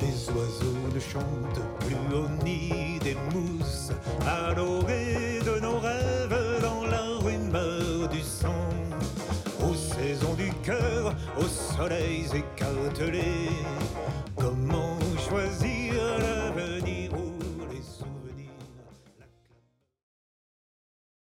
Les oiseaux ne chantent plus au nid des mousses, à l'orée de nos rêves dans la rumeur du sang. Aux saisons du cœur, aux soleils écartelés,